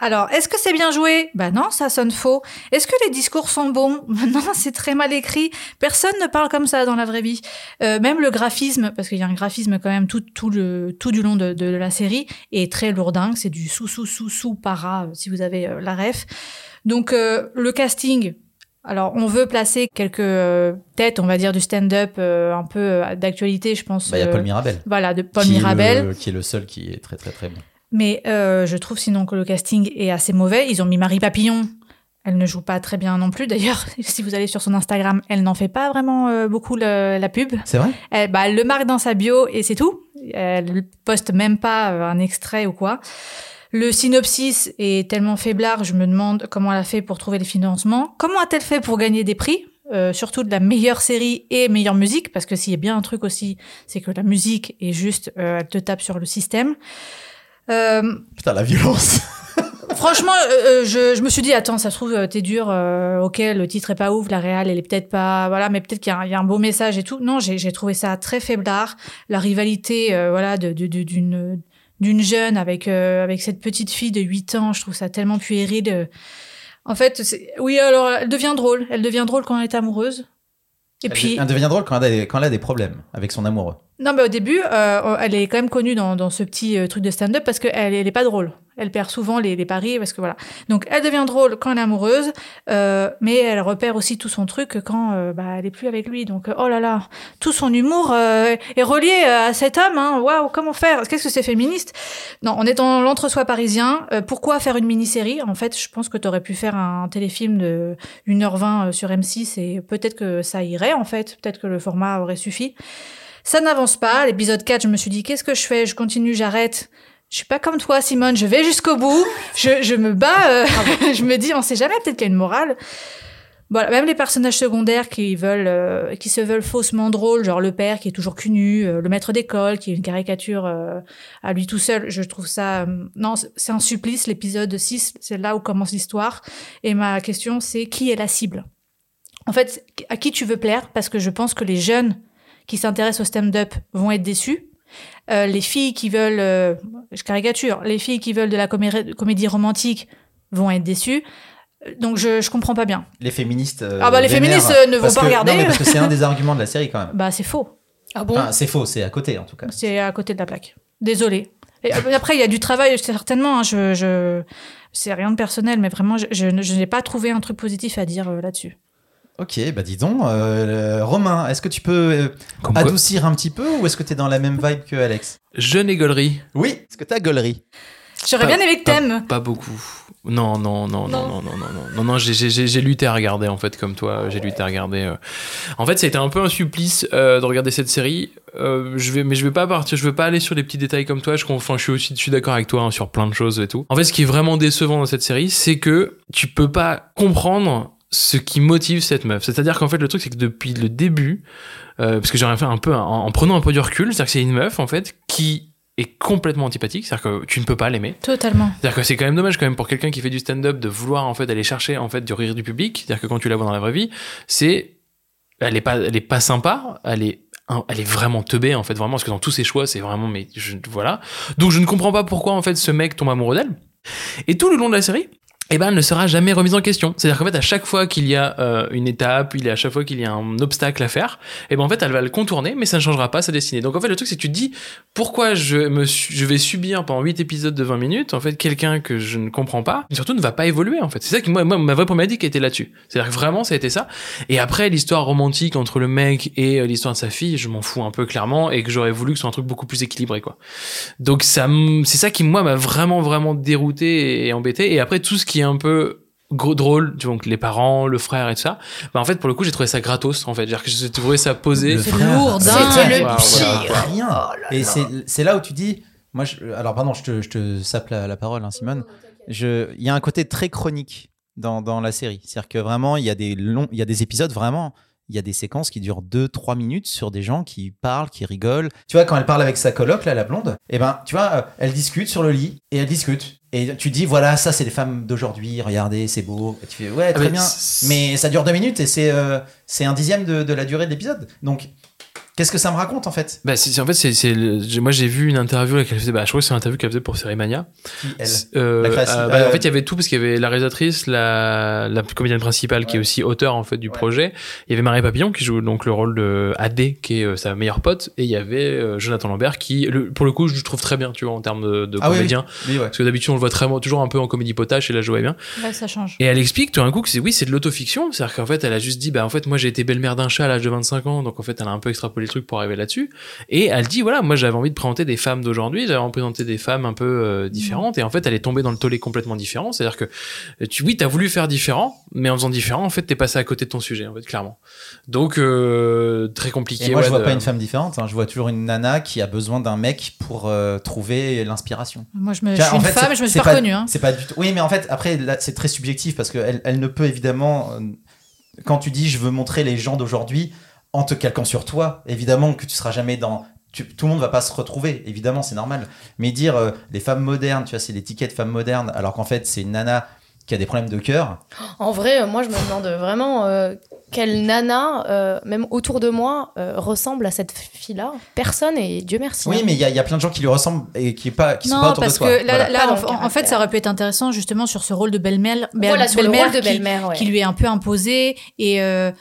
Alors, est-ce que c'est bien joué? Bah non, ça sonne faux. Est-ce que les discours sont bons? Bah Non, c'est très mal écrit. Personne ne parle comme ça dans la vraie vie. Euh, même le graphisme, parce qu'il y a un graphisme quand même tout, tout, le, tout du long de, de la série, est très lourdingue. C'est du sous-sous-sous-sous para, euh, si vous avez euh, la ref. Donc, euh, le casting, alors, on veut placer quelques euh, têtes, on va dire, du stand-up euh, un peu euh, d'actualité, je pense. Bah, il y a Paul Mirabel. Voilà, de Paul qui est Mirabel. le- qui est le seul qui est très très très bon. Mais je trouve sinon que le casting est assez mauvais. Ils ont mis Marie Papillon. Elle ne joue pas très bien non plus. D'ailleurs, si vous allez sur son Instagram, elle n'en fait pas vraiment beaucoup le- la pub. C'est vrai? Elle, bah, elle le marque dans sa bio et c'est tout. Elle poste même pas un extrait ou quoi. Le synopsis est tellement faiblard, je me demande comment elle a fait pour trouver les financements. Comment a-t-elle fait pour gagner des prix Euh, surtout de la meilleure série et meilleure musique, parce que s'il y a bien un truc aussi, c'est que la musique est juste, euh, elle te tape sur le système. Euh, Putain, la violence. Franchement, euh, euh, je, je me suis dit, attends, ça se trouve, euh, t'es dur, euh, ok, le titre est pas ouf, la réal, elle est peut-être pas, voilà, mais peut-être qu'il y, a un- il y a un beau message et tout. Non, j'ai trouvé ça très faiblard. La rivalité, euh, voilà, de- de- de- d'une d'une jeune avec euh, avec cette petite fille de 8 ans, je trouve ça tellement puéril. euh. En fait, oui, alors, elle devient drôle. Elle devient drôle quand elle est amoureuse. Et Elle- puis, Elle devient drôle quand elle, a des, quand elle a des problèmes avec son amoureux. Non, mais au début, euh, elle est quand même connue dans, dans ce petit euh, truc de stand-up parce qu'elle elle est pas drôle. Elle perd souvent les, les paris parce que voilà. Donc, elle devient drôle quand elle est amoureuse, euh, mais elle repère aussi tout son truc quand euh, bah, elle est plus avec lui. Donc, oh là là, tout son humour euh, est relié à cet homme. Hein. Waouh, comment faire? Qu'est-ce que c'est féministe? Non, on est dans l'entre-soi parisien. Pourquoi faire une mini-série? En fait, je pense que tu aurais pu faire un téléfilm de 1h20 sur M6 et peut-être que ça irait en fait. Peut-être que le format aurait suffi. Ça n'avance pas. L'épisode 4, je me suis dit, qu'est-ce que je fais? Je continue, j'arrête. Je suis pas comme toi, Simone. Je vais jusqu'au bout. Je, je me bats. euh, je me dis, on sait jamais. Peut-être qu'il y a une morale. Voilà, même les personnages secondaires qui veulent, euh, qui se veulent faussement drôles, genre le père qui est toujours cul nu, euh, le maître d'école qui est une caricature euh, à lui tout seul. Je trouve ça, euh, non, c'est- c'est un supplice. L'épisode 6, c'est là où commence l'histoire. Et ma question, c'est qui est la cible? En fait, à qui tu veux plaire? Parce que je pense que les jeunes qui s'intéressent au stand-up vont être déçus. Euh, les filles qui veulent, euh, je caricature, les filles qui veulent de la comé- comédie romantique vont être déçues. Euh, Donc je, je comprends pas bien. Les féministes. euh, Ah bah, les féministes, euh, ne vont pas que- regarder. Non, mais parce que c'est un des arguments de la série quand même. Bah c'est faux. Ah bon? Enfin, c'est faux, c'est à côté en tout cas. C'est à côté de la plaque. Désolée. Et après, il y a du travail, certainement. hein, je, je... C'est rien de personnel, mais vraiment, je, je, n'ai pas trouvé un truc positif à dire euh, là-dessus. Ok, bah dis donc, euh, Romain, est-ce que tu peux euh, Comme adoucir un petit peu ou est-ce que tu es dans la même vibe que Alex Jeune et gaulerie. Oui, est-ce que t'as gaulerie J'aurais bien aimé que pas- t'aimes. Pas beaucoup. Non, non, non, non, Non. non, non, non, non, non, non, j'ai- lutté à regarder en fait, comme toi, j'ai lutté à regarder. euh. En fait, ça a été un peu un supplice euh, de regarder cette série. Euh, je vais, mais je vais pas partir, je vais pas aller sur les petits détails comme toi. Je, enfin, je suis aussi, je suis d'accord avec toi hein, sur plein de choses et tout. En fait, ce qui est vraiment décevant dans cette série, c'est que tu peux pas comprendre ce qui motive cette meuf. C'est-à-dire qu'en fait, le truc, c'est que depuis le début, euh, parce que j'aurais fait un peu en, en prenant un peu du recul, c'est-à-dire que c'est une meuf en fait qui est complètement antipathique, c'est-à-dire que tu ne peux pas l'aimer. Totalement. C'est-à-dire que c'est quand même dommage quand même pour quelqu'un qui fait du stand-up de vouloir en fait aller chercher en fait du rire du public. C'est-à-dire que quand tu la vois dans la vraie vie, c'est elle est pas elle est pas sympa, elle est elle est vraiment teubée en fait vraiment parce que dans tous ses choix c'est vraiment mais je, voilà. Donc je ne comprends pas pourquoi en fait ce mec tombe amoureux d'elle. Et tout le long de la série, eh ben, elle ne sera jamais remise en question. C'est-à-dire qu'en fait, à chaque fois qu'il y a euh, une étape, il y a à chaque fois qu'il y a un obstacle à faire, eh ben, en fait, elle va le contourner, mais ça ne changera pas sa destinée. Donc, en fait, le truc, c'est que tu te dis, pourquoi je me, je vais subir pendant 8 épisodes de 20 minutes, en fait, quelqu'un que je ne comprends pas, et surtout ne va pas évoluer, en fait. C'est ça qui, moi, ma vraie problématique était là-dessus. C'est-à-dire que vraiment, ça a été ça. Et après, l'histoire romantique entre le mec et euh, l'histoire de sa fille, je m'en fous un peu clairement, et que j'aurais voulu que ce soit un truc beaucoup plus équilibré, quoi. Donc, ça, c'est ça qui, moi, m'a vraiment, vraiment dérouté et embêté. Et après, tout ce qui est un peu, gros drôle, tu vois, donc les parents, le frère et tout ça. Bah en fait pour le coup j'ai trouvé ça gratos en fait, que j'ai trouvé ça posé. Lourd. C'était le pire. rien. Et c'est c'est là où tu dis, moi, je- alors pardon, je te, je te sape la, la parole, hein, Simone. Je- Il y a un côté très chronique dans, dans la série. C'est-à-dire que vraiment, il y a des longs, il y a des épisodes vraiment. Il y a des séquences qui durent 2-3 minutes sur des gens qui parlent, qui rigolent. Tu vois, quand elle parle avec sa coloc, là, la blonde, et ben, tu vois, euh, elle discute sur le lit et elle discute. Et tu dis, voilà, ça, c'est les femmes d'aujourd'hui, regardez, c'est beau. Et tu fais, ouais, très mais bien. Mais ça dure 2 minutes et c'est euh, c'est un dixième de, de la durée de l'épisode. Donc, qu'est-ce que ça me raconte en fait? Bah c'est c'est- en fait c'est moi j'ai vu une interview là qu'elle faisait bah je crois que c'est une interview qu'elle faisait pour Série Mania. Qui, elle? Euh, création- euh, bah, euh, en fait, il y avait tout parce qu'il y avait la réalisatrice, la, la comédienne principale qui est aussi auteur en fait du Ouais. projet. Il y avait Marie Papillon qui joue donc le rôle de AD qui est euh, sa meilleure pote et il y avait euh, Jonathan Lambert qui le, pour le coup je le trouve très bien tu vois en termes de, de Ah oui, oui. comédien Oui, ouais. parce que d'habitude on le voit très, toujours un peu en comédie potache et là je jouais bien. Ouais, ça change. Et elle explique tout d'un coup que c'est oui, c'est de l'autofiction, c'est-à-dire qu'en fait, elle a juste dit bah en fait, moi j'ai été belle-mère d'un chat à l'âge de 25 ans, donc en fait, elle a un peu extrapolé le truc pour arriver là-dessus. Et elle dit voilà, moi j'avais envie de présenter des femmes d'aujourd'hui, j'avais envie de présenter des femmes un peu euh, différentes et en fait, elle est tombée dans le tollé complètement différent, c'est-à-dire que euh, tu oui, t'as voulu faire différent, mais en faisant différent, en fait, t'es passé à côté de ton sujet en fait, clairement. Donc euh, très compliqué. Et moi, ouais, je vois de- pas une femme différente. hein. Je vois toujours une nana qui a besoin d'un mec pour euh, trouver l'inspiration. Moi, je, me, je suis une fait, femme, je me suis pas reconnue. Hein. C'est pas du tout. Oui, mais en fait, après, là, c'est très subjectif parce qu'elle elle ne peut évidemment. Quand tu dis je veux montrer les gens d'aujourd'hui en te calquant sur toi, évidemment que tu seras jamais dans. tu- tout le monde va pas se retrouver, évidemment, c'est normal. Mais dire euh, les femmes modernes, tu vois, c'est l'étiquette femme moderne, alors qu'en fait, c'est une nana qui a des problèmes de cœur. En vrai, euh, moi, je me demande vraiment euh, quelle nana, euh, même autour de moi, euh, ressemble à cette fille-là. Personne, et Dieu merci. Oui, hein. mais il y, a- il y a plein de gens qui lui ressemblent et qui, est pas, qui sont pas autour parce de toi. que là, Voilà. là, en, fait, ça aurait pu être intéressant justement sur ce rôle de belle-mère, belle- Voilà, sur le belle-mère rôle de qui- belle-mère, ouais. qui lui est un peu imposé et euh,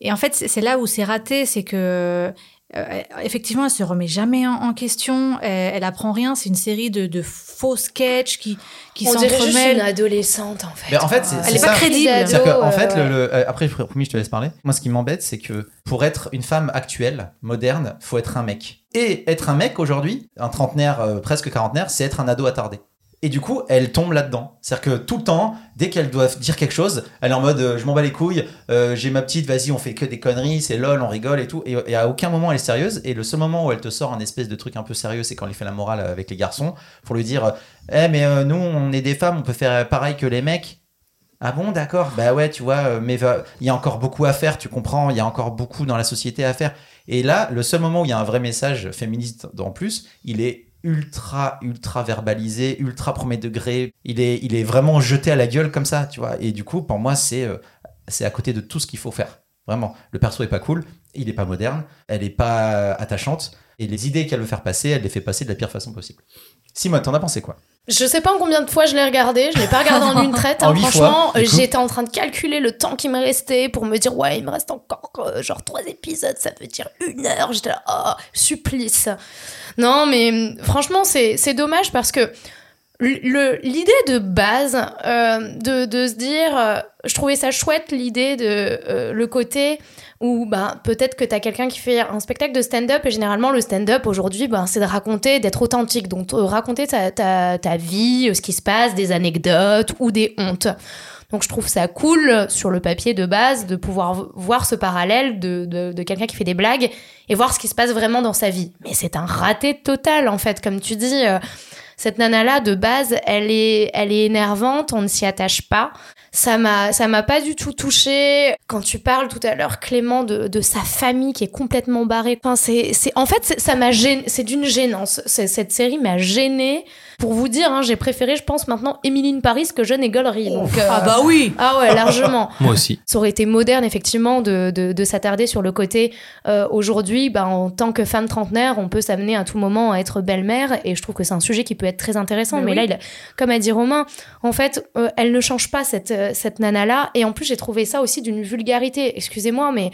Et en fait, c'est là où c'est raté, c'est que euh, effectivement, elle se remet jamais en, en question. Elle, elle apprend rien. C'est une série de, de faux sketchs qui qui On dirait juste une s'entremêlent. adolescente en fait. Mais en fait, Elle c'est est pas crédible. Que, en euh, fait, ouais. le, le- euh, après, promis, je te laisse parler. Moi, ce qui m'embête, c'est que pour être une femme actuelle, moderne, faut être un mec. Et être un mec aujourd'hui, un trentenaire, euh, presque quarantenaire, c'est être un ado attardé. Et du coup, elle tombe là-dedans. C'est-à-dire que tout le temps, dès qu'elle doit dire quelque chose, elle est en mode euh, je m'en bats les couilles, euh, j'ai ma petite, vas-y, on fait que des conneries, c'est lol, on rigole et tout. Et, à aucun moment elle est sérieuse. Et le seul moment où elle te sort un espèce de truc un peu sérieux, c'est quand elle fait la morale avec les garçons pour lui dire Eh, mais euh, nous, on est des femmes, on peut faire pareil que les mecs. Ah bon, d'accord. Bah ouais, tu vois, mais il y a encore beaucoup à faire, tu comprends, il y a encore beaucoup dans la société à faire. Et là, le seul moment où il y a un vrai message féministe en plus, il est ultra, ultra verbalisé, ultra premier degré. Il est, il est vraiment jeté à la gueule comme ça, tu vois. Et du coup, pour moi, c'est euh, c'est à côté de tout ce qu'il faut faire. Vraiment. Le perso est pas cool, il est pas moderne, elle est pas attachante. Et les idées qu'elle veut faire passer, elle les fait passer de la pire façon possible. Simone, t'en as pensé quoi? Je sais pas en combien de fois je l'ai regardé, je l'ai pas regardé en une traite. Hein, franchement, j'étais en train de calculer le temps qui me restait pour me dire ouais, il me reste encore euh, genre trois épisodes, ça veut dire une heure. J'étais là, oh, supplice. Non, mais hum, franchement, c'est dommage parce que l'idée de base euh, de, de se dire euh, je trouvais ça chouette l'idée de euh, le côté où bah, peut-être que tu as quelqu'un qui fait un spectacle de stand-up et généralement le stand-up aujourd'hui bah, c'est de raconter d'être authentique donc euh, raconter ta, ta, ta vie euh, ce qui se passe des anecdotes ou des hontes donc je trouve ça cool sur le papier de base de pouvoir voir ce parallèle de, de, de quelqu'un qui fait des blagues et voir ce qui se passe vraiment dans sa vie. Mais c'est un raté total en fait, comme tu dis. Cette nana-là, de base, elle est, elle est énervante, on ne s'y attache pas. Ça m'a, ça m'a pas du tout touché. Quand tu parles tout à l'heure, Clément, de, de sa famille qui est complètement barrée. Enfin, c'est, c'est, en fait, c'est- ça m'a gêné, c'est d'une gênance. Cette série m'a gênée. Pour vous dire, hein, j'ai préféré, je pense, maintenant Emily in Paris que Jeune et Gollery. Donc, euh, Ah bah oui. Ah ouais, largement. Moi aussi. Ça aurait été moderne, effectivement, de, de, de s'attarder sur le côté euh, aujourd'hui, bah, en tant que femme trentenaire, on peut s'amener à tout moment à être belle-mère, et je trouve que c'est un sujet qui peut être très intéressant. Mais Mais, oui. là, il comme a dit Romain, en fait, euh, elle ne change pas cette, cette nana-là, et en plus, j'ai trouvé ça aussi d'une vulgarité. Excusez-moi, mais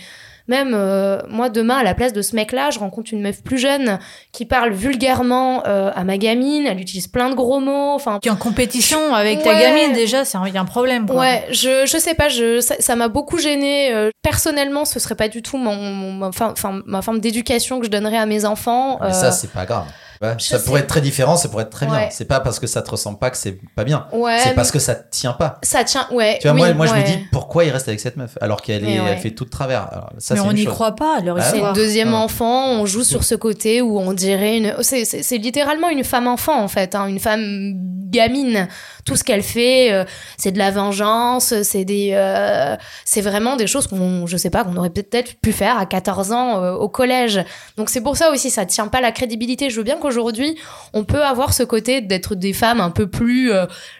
même euh, moi, demain, à la place de ce mec-là, je rencontre une meuf plus jeune qui parle vulgairement euh, à ma gamine, elle utilise plein de gros mots, enfin. Qui est en compétition avec ta gamine, déjà, c'est un- il y a un problème. Quoi. Ouais, je, je sais pas, je, ça m'a beaucoup gêné. personnellement, ce serait pas du tout mon, mon- ma, fin- ma forme d'éducation que je donnerais à mes enfants. Mais Euh, ça, c'est pas grave. Ouais, ça sais. pourrait être très différent, ça pourrait être très bien. C'est pas parce que ça te ressemble pas que c'est pas bien. Ouais, c'est parce que ça tient pas. ça tient, ouais. Tu vois, moi, oui, moi je me dis pourquoi il reste avec cette meuf alors qu'elle est, elle fait tout de travers. Alors, ça, Mais on n'y croit pas, Ah C'est le deuxième Ah. enfant, on joue sur ce côté où on dirait une. C'est littéralement une femme enfant en fait, hein, une femme gamine. Tout ce qu'elle fait, euh, c'est de la vengeance, c'est des, euh, c'est vraiment des choses qu'on, je sais pas, qu'on aurait peut-être pu faire à 14 ans euh, au collège. Donc c'est pour ça aussi, ça tient pas la crédibilité. Je veux bien qu'aujourd'hui, on peut avoir ce côté d'être des femmes un peu plus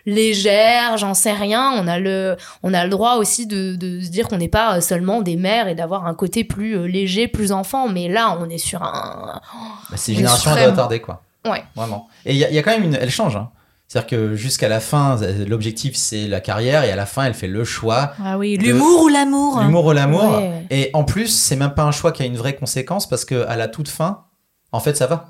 légères, j'en sais rien. On a le, on a le droit aussi de, de se dire qu'on n'est pas seulement des mères et d'avoir un côté plus léger, plus enfant. Mais là, on est sur un. Bah, c'est Une génération suprême. retardée, quoi. Ouais. Vraiment. Et il y, y a quand même une. Elle change. Hein. C'est-à-dire que jusqu'à la fin, l'objectif c'est la carrière et à la fin, elle fait le choix. Ah oui, de- l'humour ou l'amour L'humour ou l'amour. Ouais. Et en plus, c'est même pas un choix qui a une vraie conséquence parce que à la toute fin, en fait, ça va.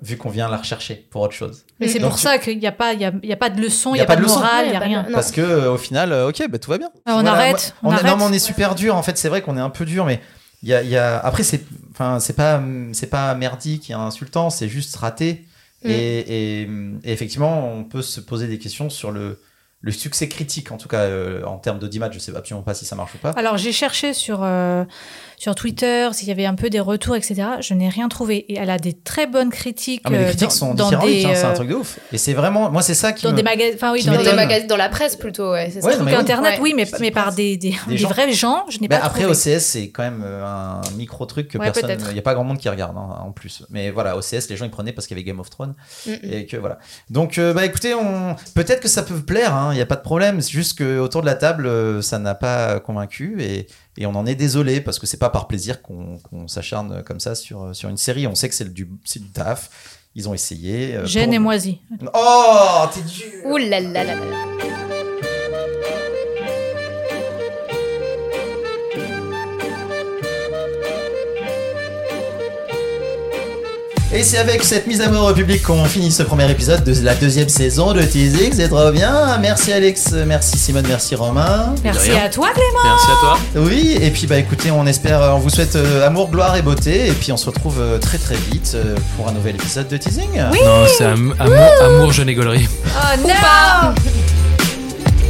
Vu qu'on vient la rechercher pour autre chose. Mais c'est pour tu- ça qu'il n'y a, pas- il y a, il y a pas de leçon, il n'y a, pas de morale, il n'y a rien. non. Parce que euh, au final, euh, ok, bah, tout va bien. Ah, on arrête, on arrête. Non, mais on est super dur. En fait, c'est vrai qu'on est un peu dur, mais il y a, il y a... après c'est, enfin, c'est pas, c'est pas merdique et insultant, c'est juste raté. Mm. Et, et- et effectivement, on peut se poser des questions sur le, le succès critique, en tout cas euh, en termes d'audimat. Je sais absolument pas si ça marche ou pas. Alors j'ai cherché sur, euh, sur Twitter s'il y avait un peu des retours, etc. Je n'ai rien trouvé. Et elle a des très bonnes critiques. Ah, mais les euh, critiques dans- sont dans différentes, des, hein, c'est un euh, truc de ouf. Et c'est vraiment, moi, c'est ça qui dans me- des magasins, enfin oui, dans Dans des des m'étonne. magasins, dans la presse plutôt, ouais. C'est Ouais, ça. non, mais trucs oui. internet, Ouais. oui, mais, mais par des, des, Des des gens. vrais gens. Je n'ai Bah, pas après, trouvé. OCS, c'est quand même euh, un micro truc que Ouais, personne. Il n'y a pas grand monde qui regarde hein, en plus. Mais voilà, OCS, les gens ils prenaient parce qu'il y avait Game of Thrones. Mm. Et que voilà. Donc, euh, bah écoutez, on... peut-être que ça peut vous plaire, il n'y a pas de problème. C'est juste qu'autour de la table, ça n'a pas convaincu. Et, et on en est désolé parce que c'est pas par plaisir qu'on s'acharne comme ça sur, sur une série. On sait que c'est du, du taf. Ils ont essayé. euh, Gêne pour- et moisi. Oh, t'es dur Ouh là là là là. Et c'est avec cette mise à mort au public qu'on finit ce premier épisode de la deuxième saison de Teasing. C'est trop bien. Merci Alex, merci Simone, merci Romain. Merci à toi, Clément. Merci à toi. Oui, et puis bah écoutez, on espère, on vous souhaite euh, amour, gloire et beauté. Et puis on se retrouve euh, très très vite euh, pour un nouvel épisode de Teasing. Non, c'est am- amour, amour, jeune et gaulerie. Oh non